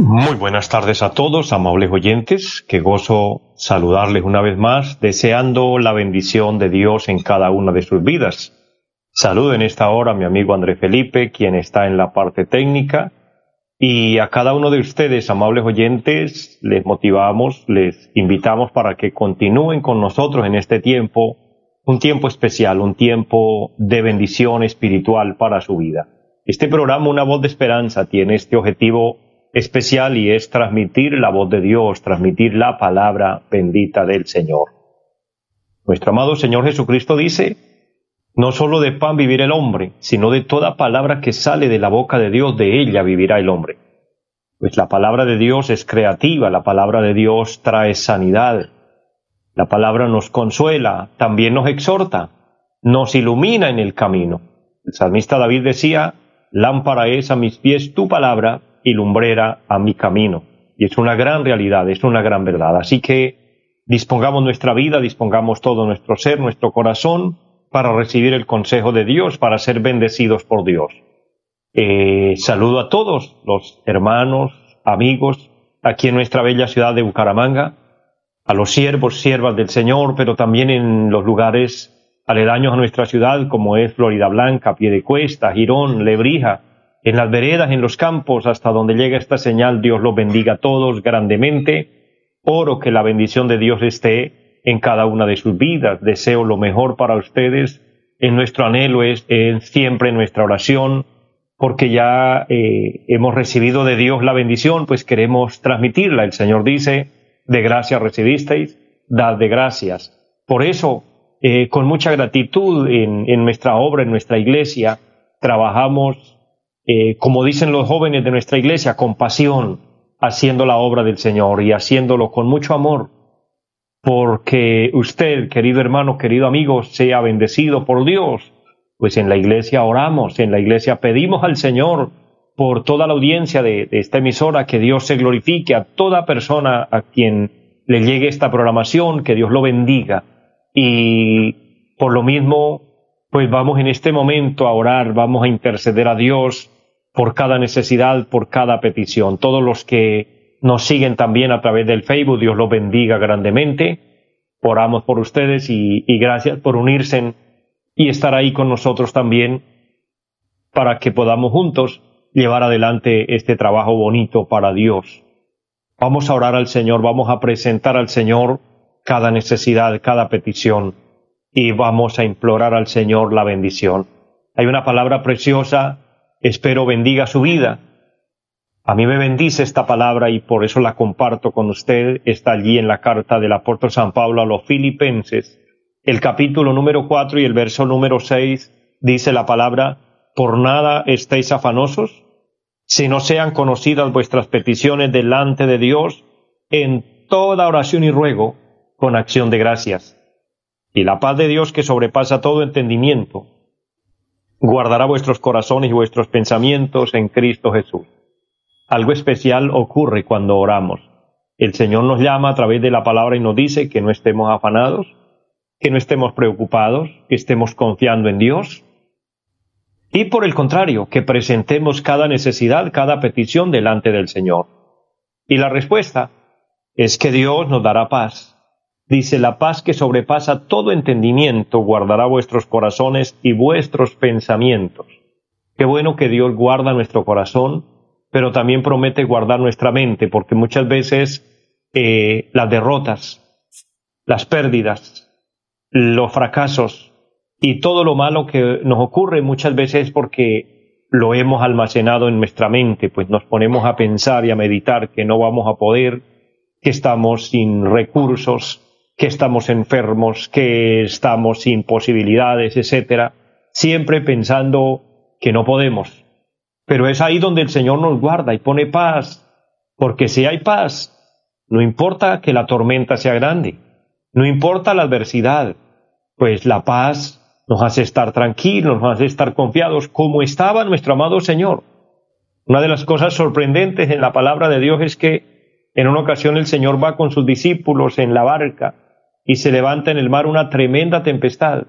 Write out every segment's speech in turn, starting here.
Muy buenas tardes a todos, amables oyentes. Qué gozo saludarles una vez más, deseando la bendición de Dios en cada una de sus vidas. Saludo en esta hora a mi amigo André Felipe, quien está en la parte técnica, y a cada uno de ustedes, amables oyentes, les motivamos, les invitamos para que continúen con nosotros en este tiempo, un tiempo especial, un tiempo de bendición espiritual para su vida. Este programa, Una voz de esperanza, tiene este objetivo especial y es transmitir la voz de Dios, transmitir la palabra bendita del Señor. Nuestro amado Señor Jesucristo dice, no solo de pan vivirá el hombre, sino de toda palabra que sale de la boca de Dios, de ella vivirá el hombre. Pues la palabra de Dios es creativa, la palabra de Dios trae sanidad, la palabra nos consuela, también nos exhorta, nos ilumina en el camino. El salmista David decía, lámpara es a mis pies tu palabra y lumbrera a mi camino. Y es una gran realidad, es una gran verdad. Así que dispongamos nuestra vida, dispongamos todo nuestro ser, nuestro corazón, para recibir el consejo de Dios, para ser bendecidos por Dios. Eh, saludo a todos los hermanos, amigos, aquí en nuestra bella ciudad de Bucaramanga, a los siervos, siervas del Señor, pero también en los lugares aledaños a nuestra ciudad, como es Florida Blanca, Piedecuesta, Girón, Lebrija, en las veredas, en los campos, hasta donde llega esta señal, Dios los bendiga a todos grandemente. Oro que la bendición de Dios esté en cada una de sus vidas. Deseo lo mejor para ustedes. En nuestro anhelo es, siempre nuestra oración, porque ya eh, hemos recibido de Dios la bendición, pues queremos transmitirla. El Señor dice, de gracia recibisteis, dad de gracias. Por eso, eh, con mucha gratitud en nuestra obra, en nuestra iglesia, trabajamos eh, como dicen los jóvenes de nuestra iglesia, con pasión, haciendo la obra del Señor y haciéndolo con mucho amor, porque usted, querido hermano, querido amigo, sea bendecido por Dios. Pues en la iglesia oramos, en la iglesia pedimos al Señor por toda la audiencia de, de esta emisora que Dios se glorifique a toda persona a quien le llegue esta programación, que Dios lo bendiga. Y por lo mismo, pues vamos en este momento a orar, vamos a interceder a Dios por cada necesidad, por cada petición. Todos los que nos siguen también a través del Facebook, Dios los bendiga grandemente. Oramos por ustedes y, gracias por unirse y estar ahí con nosotros también para que podamos juntos llevar adelante este trabajo bonito para Dios. Vamos a orar al Señor, vamos a presentar al Señor cada necesidad, cada petición y vamos a implorar al Señor la bendición. Hay una palabra preciosa espero bendiga su vida. A mí me bendice esta palabra y por eso la comparto con usted. Está allí en la carta del apóstol San Pablo a los filipenses. El capítulo número cuatro y el verso número seis dice la palabra, por nada estéis afanosos, si no sean conocidas vuestras peticiones delante de Dios en toda oración y ruego con acción de gracias. Y la paz de Dios que sobrepasa todo entendimiento guardará vuestros corazones y vuestros pensamientos en Cristo Jesús. Algo especial ocurre cuando oramos. El Señor nos llama a través de la palabra y nos dice que no estemos afanados, que no estemos preocupados, que estemos confiando en Dios. Y por el contrario, que presentemos cada necesidad, cada petición delante del Señor. Y la respuesta es que Dios nos dará paz, Dice, la paz que sobrepasa todo entendimiento guardará vuestros corazones y vuestros pensamientos. Qué bueno que Dios guarda nuestro corazón, pero también promete guardar nuestra mente, porque muchas veces eh, las derrotas, las pérdidas, los fracasos y todo lo malo que nos ocurre muchas veces es porque lo hemos almacenado en nuestra mente, pues nos ponemos a pensar y a meditar que no vamos a poder, que estamos sin recursos, que estamos enfermos, que estamos sin posibilidades, etcétera, siempre pensando que no podemos. Pero es ahí donde el Señor nos guarda y pone paz, porque si hay paz, no importa que la tormenta sea grande, no importa la adversidad, pues la paz nos hace estar tranquilos, nos hace estar confiados, como estaba nuestro amado Señor. Una de las cosas sorprendentes en la palabra de Dios es que en una ocasión el Señor va con sus discípulos en la barca y se levanta en el mar una tremenda tempestad.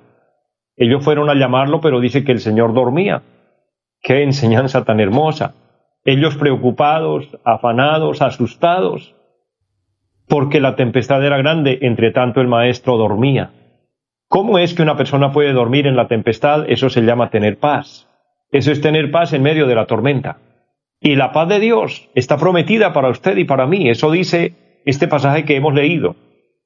Ellos fueron a llamarlo, pero dice que el Señor dormía. Qué enseñanza tan hermosa. Ellos preocupados, afanados, asustados, porque la tempestad era grande, entre tanto el maestro dormía. ¿Cómo es que una persona puede dormir en la tempestad? Eso se llama tener paz. Eso es tener paz en medio de la tormenta. Y la paz de Dios está prometida para usted y para mí. Eso dice este pasaje que hemos leído.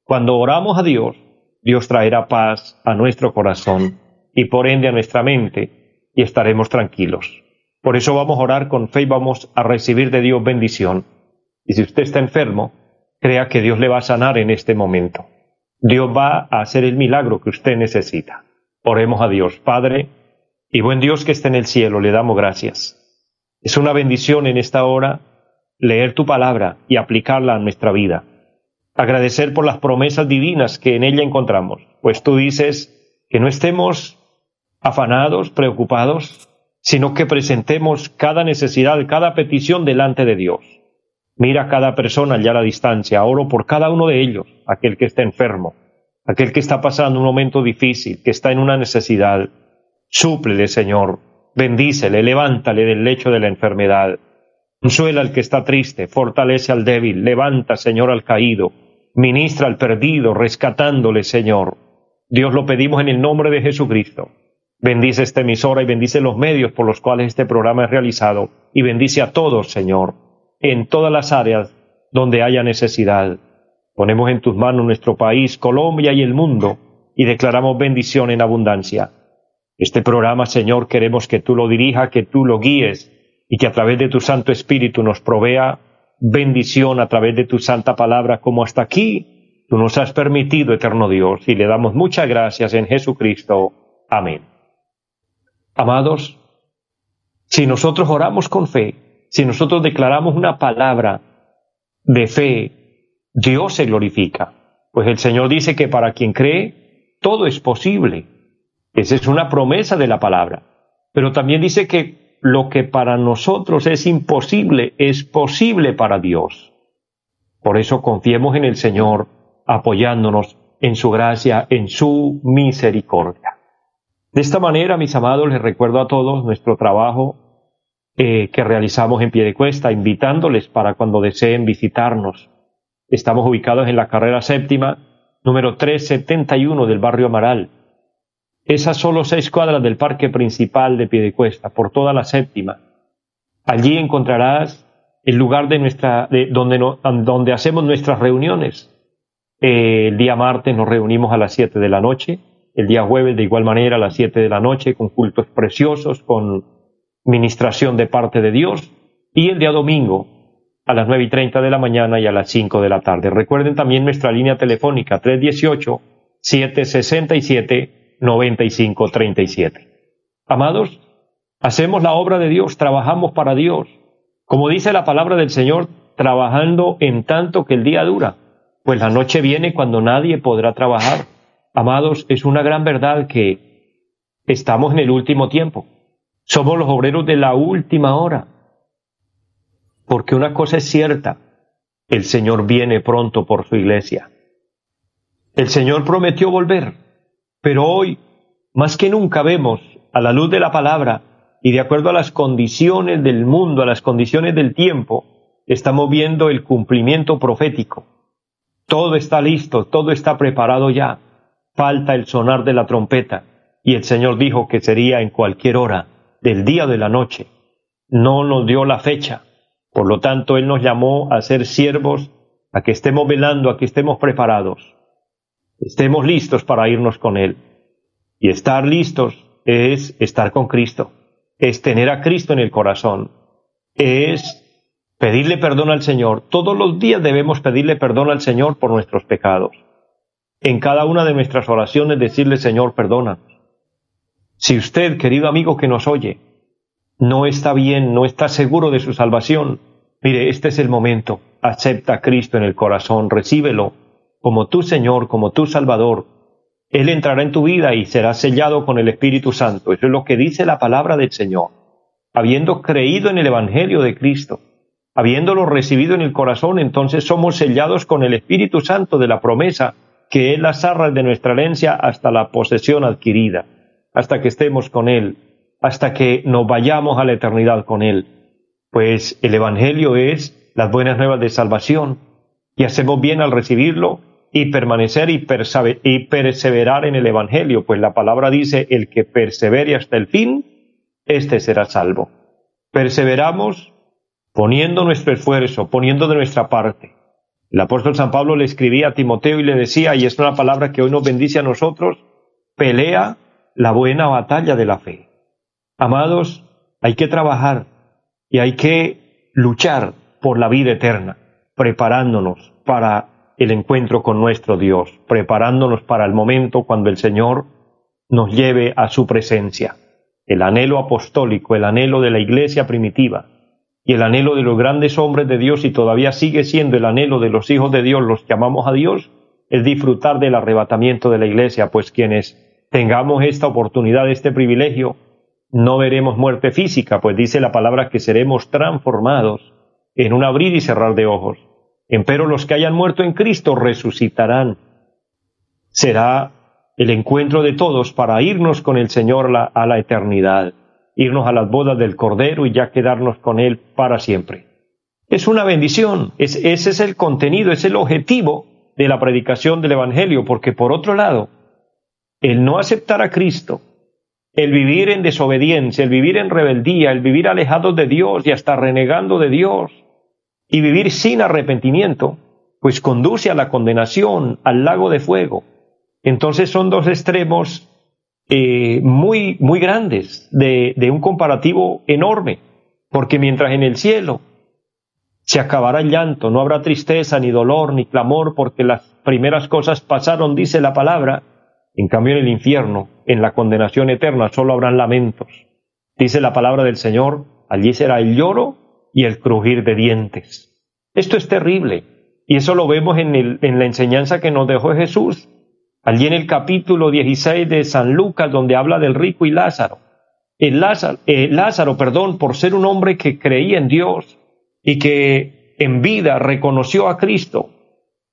Cuando oramos a Dios, Dios traerá paz a nuestro corazón y por ende a nuestra mente y estaremos tranquilos. Por eso vamos a orar con fe y vamos a recibir de Dios bendición. Y si usted está enfermo, crea que Dios le va a sanar en este momento. Dios va a hacer el milagro que usted necesita. Oremos a Dios, Padre, y buen Dios que está en el cielo, le damos gracias. Es una bendición en esta hora leer tu palabra y aplicarla a nuestra vida. Agradecer por las promesas divinas que en ella encontramos, pues tú dices que no estemos afanados, preocupados, sino que presentemos cada necesidad, cada petición delante de Dios. Mira a cada persona allá a la distancia, oro por cada uno de ellos, aquel que está enfermo, aquel que está pasando un momento difícil, que está en una necesidad. Súplele, Señor, bendícele, levántale del lecho de la enfermedad. Consuela al que está triste, fortalece al débil, levanta, Señor, al caído, ministra al perdido, rescatándole, Señor. Dios lo pedimos en el nombre de Jesucristo. Bendice esta emisora y bendice los medios por los cuales este programa es realizado y bendice a todos, Señor en todas las áreas donde haya necesidad. Ponemos en tus manos nuestro país, Colombia y el mundo, y declaramos bendición en abundancia. Este programa, Señor, queremos que tú lo dirijas, que tú lo guíes, y que a través de tu Santo Espíritu nos provea bendición a través de tu santa palabra, como hasta aquí tú nos has permitido, eterno Dios, y le damos muchas gracias en Jesucristo. Amén. Amados, si nosotros oramos con fe, si nosotros declaramos una palabra de fe, Dios se glorifica. Pues el Señor dice que para quien cree, todo es posible. Esa es una promesa de la palabra. Pero también dice que lo que para nosotros es imposible, es posible para Dios. Por eso confiemos en el Señor, apoyándonos en su gracia, en su misericordia. De esta manera, mis amados, les recuerdo a todos nuestro trabajo eh, que realizamos en pie de cuesta, invitándoles para cuando deseen visitarnos. Estamos ubicados en la carrera séptima, número 371 del barrio Amaral. Esas solo seis cuadras del parque principal de Piedecuesta, por toda la séptima. Allí encontrarás el lugar de nuestra, de donde, donde hacemos nuestras reuniones. El día martes nos reunimos a las siete de la noche, el día jueves de igual manera a las siete de la noche, con cultos preciosos, con ministración de parte de Dios, y el día domingo a las nueve y treinta de la mañana y a las cinco de la tarde. Recuerden también nuestra línea telefónica 318-767-9537. Amados, hacemos la obra de Dios, trabajamos para Dios. Como dice la palabra del Señor, trabajando en tanto que el día dura, pues la noche viene cuando nadie podrá trabajar. Amados, es una gran verdad que estamos en el último tiempo. Somos los obreros de la última hora. Porque una cosa es cierta, el Señor viene pronto por su iglesia. El Señor prometió volver, pero hoy, más que nunca vemos, a la luz de la palabra y de acuerdo a las condiciones del mundo, a las condiciones del tiempo, estamos viendo el cumplimiento profético. Todo está listo, todo está preparado ya. Falta el sonar de la trompeta. Y el Señor dijo que sería en cualquier hora del día de la noche. No nos dio la fecha. Por lo tanto, Él nos llamó a ser siervos, a que estemos velando, a que estemos preparados. Estemos listos para irnos con Él. Y estar listos es estar con Cristo, es tener a Cristo en el corazón, es pedirle perdón al Señor. Todos los días debemos pedirle perdón al Señor por nuestros pecados. En cada una de nuestras oraciones decirle, Señor, perdona. Si usted, querido amigo que nos oye, no está bien, no está seguro de su salvación, mire, este es el momento. Acepta a Cristo en el corazón, recíbelo como tu Señor, como tu Salvador. Él entrará en tu vida y será sellado con el Espíritu Santo. Eso es lo que dice la palabra del Señor. Habiendo creído en el Evangelio de Cristo, habiéndolo recibido en el corazón, entonces somos sellados con el Espíritu Santo de la promesa, que es las arras de nuestra herencia hasta la posesión adquirida, hasta que estemos con Él, hasta que nos vayamos a la eternidad con Él. Pues el Evangelio es las buenas nuevas de salvación, y hacemos bien al recibirlo y permanecer y, perseverar en el Evangelio, pues la palabra dice, el que persevere hasta el fin, éste será salvo. Perseveramos poniendo nuestro esfuerzo, poniendo de nuestra parte. El apóstol San Pablo le escribía a Timoteo y le decía, y es una palabra que hoy nos bendice a nosotros, pelea la buena batalla de la fe. Amados, hay que trabajar y hay que luchar por la vida eterna, preparándonos para el encuentro con nuestro Dios, preparándonos para el momento cuando el Señor nos lleve a su presencia. El anhelo apostólico, el anhelo de la iglesia primitiva y el anhelo de los grandes hombres de Dios y todavía sigue siendo el anhelo de los hijos de Dios, los que amamos a Dios, es disfrutar del arrebatamiento de la iglesia, pues quienes tengamos esta oportunidad, este privilegio, no veremos muerte física, pues dice la palabra que seremos transformados en un abrir y cerrar de ojos. Empero los que hayan muerto en Cristo resucitarán. Será el encuentro de todos para irnos con el Señor a la eternidad, irnos a las bodas del Cordero y ya quedarnos con Él para siempre. Es una bendición, ese es el contenido, es el objetivo de la predicación del Evangelio, porque por otro lado, el no aceptar a Cristo, el vivir en desobediencia, el vivir en rebeldía, el vivir alejados de Dios y hasta renegando de Dios, y vivir sin arrepentimiento, pues conduce a la condenación, al lago de fuego. Entonces son dos extremos eh, muy, muy grandes de, de un comparativo enorme, porque mientras en el cielo se acabará el llanto, no habrá tristeza, ni dolor, ni clamor, porque las primeras cosas pasaron, dice la palabra, en cambio en el infierno, en la condenación eterna, solo habrán lamentos. Dice la palabra del Señor, allí será el lloro y el crujir de dientes. Esto es terrible y eso lo vemos en, la enseñanza que nos dejó Jesús, allí en el capítulo 16 de San Lucas, donde habla del rico y Lázaro. El eh, Lázaro, perdón, por ser un hombre que creía en Dios y que en vida reconoció a Cristo,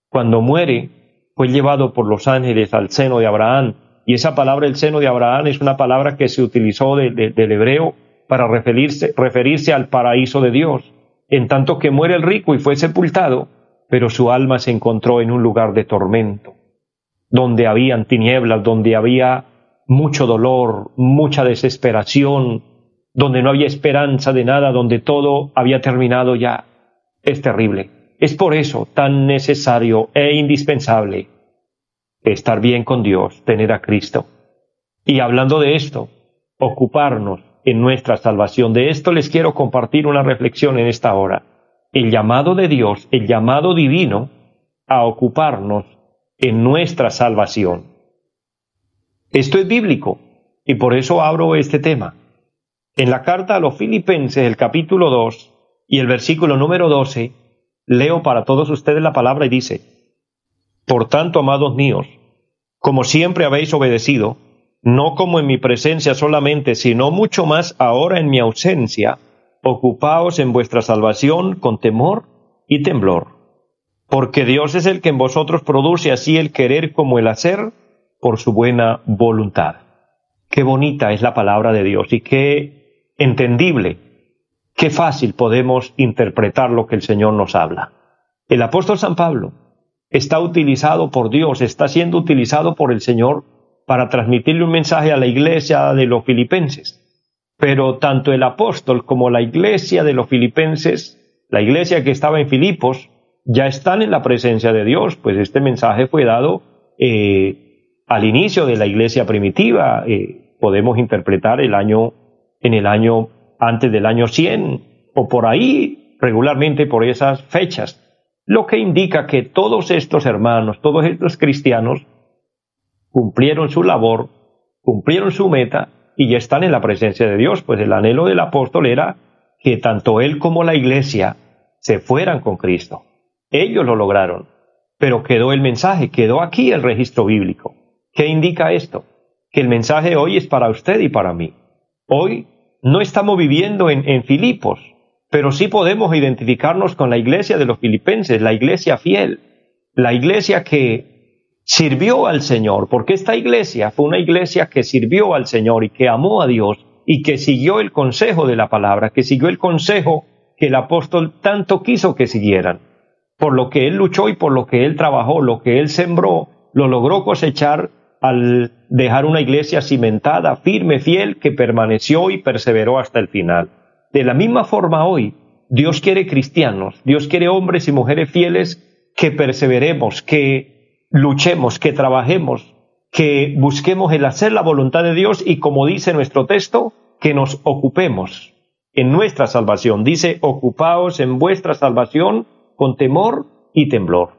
cuando muere, fue llevado por los ángeles al seno de Abraham. Y esa palabra, el seno de Abraham, es una palabra que se utilizó del hebreo para referirse, referirse al paraíso de Dios, en tanto que muere el rico y fue sepultado, pero su alma se encontró en un lugar de tormento, donde habían tinieblas, donde había mucho dolor, mucha desesperación, donde no había esperanza de nada, donde todo había terminado ya. Es terrible. Es por eso tan necesario e indispensable estar bien con Dios, tener a Cristo. Y hablando de esto, ocuparnos en nuestra salvación. De esto les quiero compartir una reflexión en esta hora. El llamado de Dios, el llamado divino a ocuparnos en nuestra salvación. Esto es bíblico y por eso abro este tema. En la carta a los filipenses, el capítulo 2 y el versículo número 12, leo para todos ustedes la palabra y dice, Por tanto, amados míos, como siempre habéis obedecido, no como en mi presencia solamente, sino mucho más ahora en mi ausencia, ocupaos en vuestra salvación con temor y temblor. Porque Dios es el que en vosotros produce así el querer como el hacer por su buena voluntad. Qué bonita es la palabra de Dios y qué entendible, qué fácil podemos interpretar lo que el Señor nos habla. El apóstol San Pablo está utilizado por Dios, está siendo utilizado por el Señor para transmitirle un mensaje a la iglesia de los filipenses. Pero tanto el apóstol como la iglesia de los filipenses, la iglesia que estaba en Filipos, ya están en la presencia de Dios, pues este mensaje fue dado eh, al inicio de la iglesia primitiva, eh, podemos interpretar el año, en el año antes del año 100 o por ahí, regularmente por esas fechas, lo que indica que todos estos hermanos, todos estos cristianos, cumplieron su labor, cumplieron su meta y ya están en la presencia de Dios. Pues el anhelo del apóstol era que tanto él como la iglesia se fueran con Cristo. Ellos lo lograron, pero quedó el mensaje, quedó aquí el registro bíblico. ¿Qué indica esto? Que el mensaje hoy es para usted y para mí. Hoy no estamos viviendo en, en Filipos, pero sí podemos identificarnos con la iglesia de los filipenses, la iglesia fiel, la iglesia que sirvió al Señor, porque esta iglesia fue una iglesia que sirvió al Señor y que amó a Dios y que siguió el consejo de la palabra, que siguió el consejo que el apóstol tanto quiso que siguieran. Por lo que él luchó y por lo que él trabajó, lo que él sembró, lo logró cosechar al dejar una iglesia cimentada, firme, fiel, que permaneció y perseveró hasta el final. De la misma forma hoy, Dios quiere cristianos, Dios quiere hombres y mujeres fieles que perseveremos, que luchemos, que trabajemos, que busquemos el hacer la voluntad de Dios y como dice nuestro texto, que nos ocupemos en nuestra salvación. Dice, ocupaos en vuestra salvación con temor y temblor.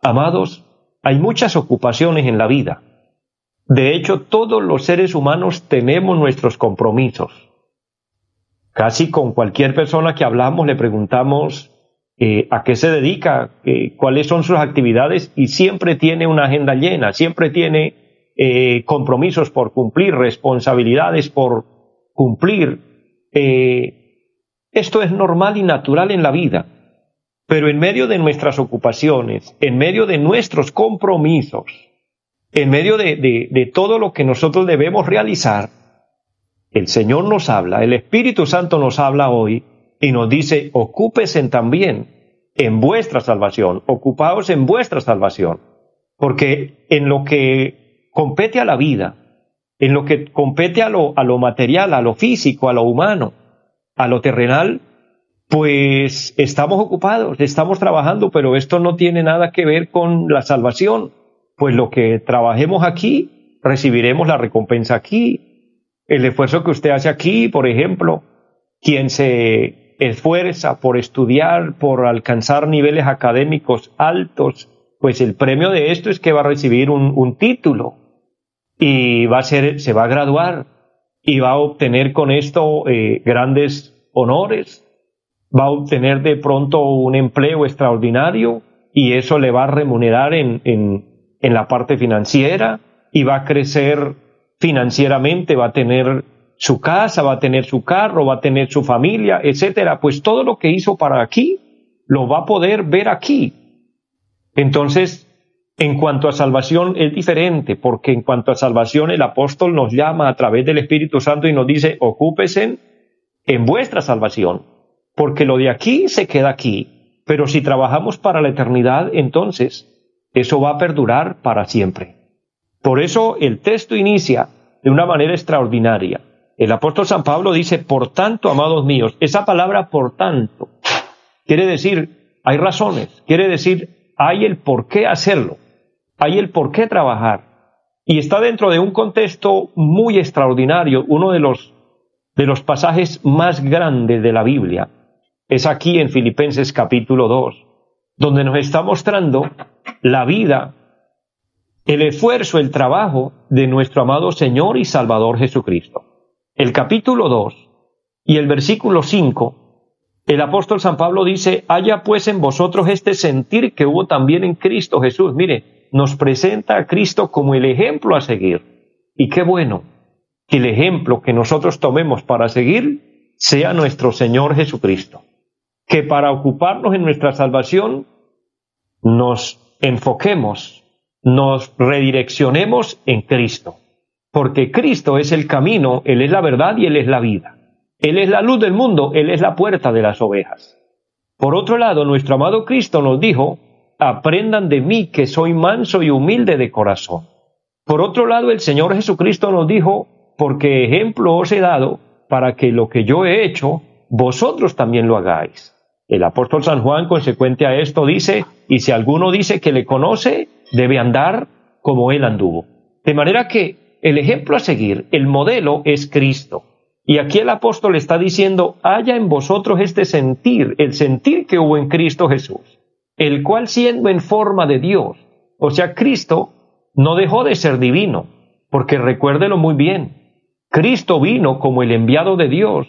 Amados, hay muchas ocupaciones en la vida. De hecho, todos los seres humanos tenemos nuestros compromisos. Casi con cualquier persona que hablamos le preguntamos eh, a qué se dedica, eh, cuáles son sus actividades y siempre tiene una agenda llena, siempre tiene eh, compromisos por cumplir, responsabilidades por cumplir. esto es normal y natural en la vida, pero en medio de nuestras ocupaciones, en medio de nuestros compromisos, en medio de todo lo que nosotros debemos realizar, el Señor nos habla, el Espíritu Santo nos habla hoy y nos dice, ocúpesen también en vuestra salvación, ocupaos en vuestra salvación, porque en lo que compete a la vida, en lo que compete a lo, a lo material, a lo físico, a lo humano, a lo terrenal, pues estamos ocupados, estamos trabajando, pero esto no tiene nada que ver con la salvación, pues lo que trabajemos aquí, recibiremos la recompensa aquí. El esfuerzo que usted hace aquí, por ejemplo, quien se esfuerza por estudiar, por alcanzar niveles académicos altos, pues el premio de esto es que va a recibir un, título y va a ser, se va a graduar y va a obtener con esto eh, grandes honores, va a obtener de pronto un empleo extraordinario y eso le va a remunerar en, en la parte financiera y va a crecer financieramente, va a tener su casa, va a tener su carro, va a tener su familia, etcétera, pues todo lo que hizo para aquí lo va a poder ver aquí. Entonces, en cuanto a salvación es diferente, porque en cuanto a salvación el apóstol nos llama a través del Espíritu Santo y nos dice, ocúpesen en vuestra salvación, porque lo de aquí se queda aquí, pero si trabajamos para la eternidad, entonces eso va a perdurar para siempre. Por eso el texto inicia de una manera extraordinaria. El apóstol San Pablo dice, por tanto, amados míos, esa palabra por tanto quiere decir, hay razones, quiere decir, hay el por qué hacerlo, hay el por qué trabajar. Y está dentro de un contexto muy extraordinario, uno de los, de los pasajes más grandes de la Biblia. Es aquí en Filipenses capítulo 2, donde nos está mostrando la vida, el esfuerzo, el trabajo de nuestro amado Señor y Salvador Jesucristo el capítulo 2 y el versículo 5, el apóstol San Pablo dice, haya pues en vosotros este sentir que hubo también en Cristo Jesús. Mire, nos presenta a Cristo como el ejemplo a seguir. Y qué bueno que el ejemplo que nosotros tomemos para seguir sea nuestro Señor Jesucristo. Que para ocuparnos en nuestra salvación nos enfoquemos, nos redireccionemos en Cristo porque Cristo es el camino, Él es la verdad y Él es la vida. Él es la luz del mundo, Él es la puerta de las ovejas. Por otro lado, nuestro amado Cristo nos dijo, aprendan de mí que soy manso y humilde de corazón. Por otro lado, el Señor Jesucristo nos dijo, porque ejemplo os he dado para que lo que yo he hecho, vosotros también lo hagáis. El apóstol San Juan, consecuente a esto, dice, y si alguno dice que le conoce, debe andar como él anduvo. De manera que el ejemplo a seguir, el modelo es Cristo. Y aquí el apóstol está diciendo, haya en vosotros este sentir, el sentir que hubo en Cristo Jesús, el cual siendo en forma de Dios, o sea, Cristo no dejó de ser divino, porque recuérdelo muy bien, Cristo vino como el enviado de Dios,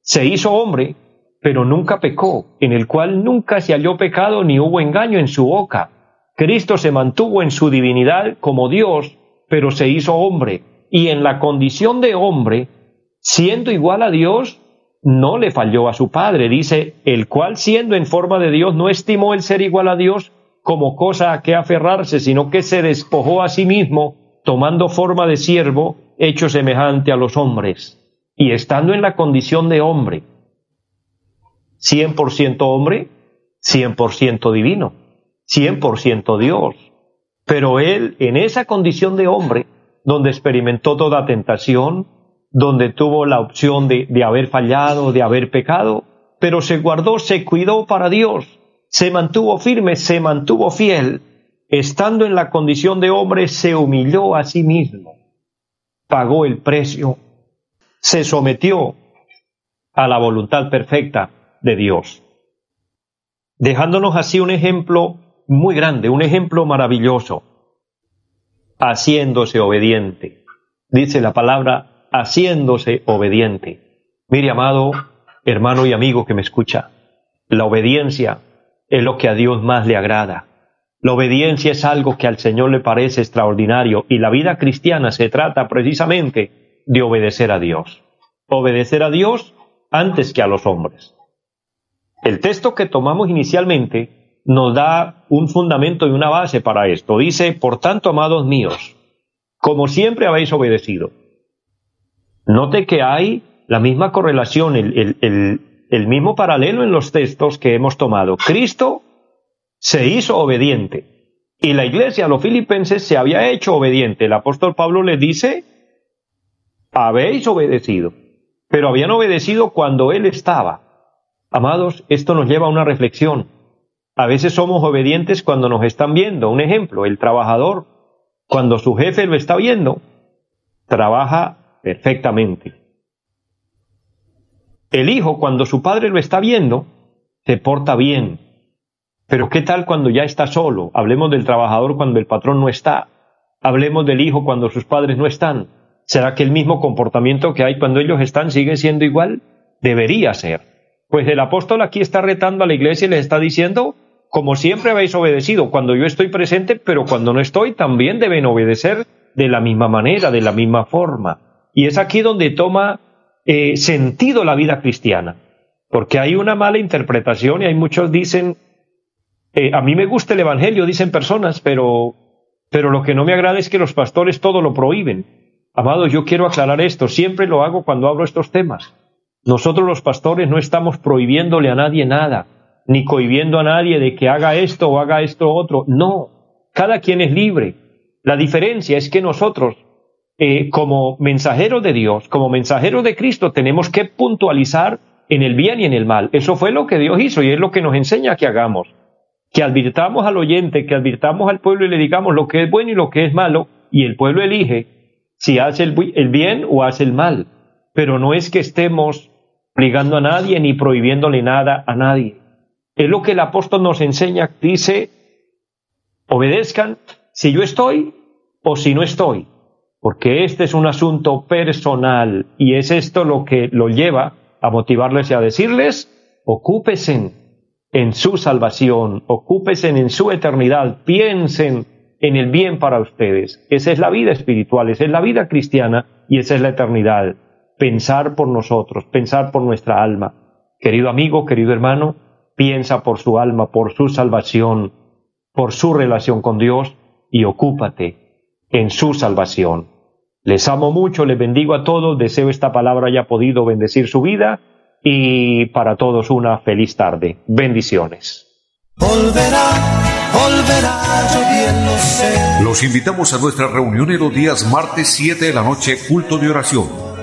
se hizo hombre, pero nunca pecó, en el cual nunca se halló pecado ni hubo engaño en su boca. Cristo se mantuvo en su divinidad como Dios, pero se hizo hombre, y en la condición de hombre, siendo igual a Dios, no le falló a su Padre. Dice, el cual siendo en forma de Dios no estimó el ser igual a Dios como cosa a que aferrarse, sino que se despojó a sí mismo, tomando forma de siervo, hecho semejante a los hombres, y estando en la condición de hombre, 100% hombre, 100% divino, 100% Dios. Pero él, en esa condición de hombre, donde experimentó toda tentación, donde tuvo la opción de, de haber fallado, de haber pecado, pero se guardó, se cuidó para Dios, se mantuvo firme, se mantuvo fiel, estando en la condición de hombre, se humilló a sí mismo, pagó el precio, se sometió a la voluntad perfecta de Dios, dejándonos así un ejemplo muy grande, un ejemplo maravilloso, haciéndose obediente. Dice la palabra haciéndose obediente. Mire, amado hermano y amigo que me escucha, la obediencia es lo que a Dios más le agrada. La obediencia es algo que al Señor le parece extraordinario y la vida cristiana se trata precisamente de obedecer a Dios. Obedecer a Dios antes que a los hombres. El texto que tomamos inicialmente nos da un fundamento y una base para esto. Dice, por tanto, amados míos, como siempre habéis obedecido, Note que hay la misma correlación, el, mismo paralelo en los textos que hemos tomado. Cristo se hizo obediente y la iglesia, los filipenses, se había hecho obediente. El apóstol Pablo les dice, habéis obedecido, pero habían obedecido cuando Él estaba. Amados, esto nos lleva a una reflexión. A veces somos obedientes cuando nos están viendo. Un ejemplo, el trabajador, cuando su jefe lo está viendo, trabaja perfectamente. El hijo, cuando su padre lo está viendo, se porta bien. Pero ¿qué tal cuando ya está solo? Hablemos del trabajador cuando el patrón no está. Hablemos del hijo cuando sus padres no están. ¿Será que el mismo comportamiento que hay cuando ellos están sigue siendo igual? Debería ser. Pues el apóstol aquí está retando a la iglesia y les está diciendo, como siempre habéis obedecido, cuando yo estoy presente, pero cuando no estoy, también deben obedecer de la misma manera, de la misma forma. Y es aquí donde toma eh, sentido la vida cristiana, porque hay una mala interpretación y hay muchos dicen, eh, a mí me gusta el Evangelio, dicen personas, pero, pero lo que no me agrada es que los pastores todo lo prohíben. Amados, yo quiero aclarar esto, siempre lo hago cuando hablo estos temas. Nosotros los pastores no estamos prohibiéndole a nadie nada, ni cohibiendo a nadie de que haga esto o haga esto otro. No, cada quien es libre. La diferencia es que nosotros eh, como mensajeros de Dios, como mensajeros de Cristo, tenemos que puntualizar en el bien y en el mal. Eso fue lo que Dios hizo y es lo que nos enseña que hagamos. Que advirtamos al oyente, que advirtamos al pueblo y le digamos lo que es bueno y lo que es malo, y el pueblo elige si hace el, bien o hace el mal. Pero no es que estemos obligando a nadie ni prohibiéndole nada a nadie. Es lo que el apóstol nos enseña, dice, obedezcan si yo estoy o si no estoy porque este es un asunto personal y es esto lo que lo lleva a motivarles y a decirles, ocúpesen en su salvación, ocúpesen en su eternidad, piensen en el bien para ustedes. Esa es la vida espiritual, esa es la vida cristiana y esa es la eternidad. Pensar por nosotros, pensar por nuestra alma. Querido amigo, querido hermano, piensa por su alma, por su salvación, por su relación con Dios y ocúpate en su salvación. Les amo mucho, les bendigo a todos, deseo esta palabra haya podido bendecir su vida y para todos una feliz tarde. Bendiciones. Los invitamos a nuestra reunión en los días martes 7 de la noche, culto de oración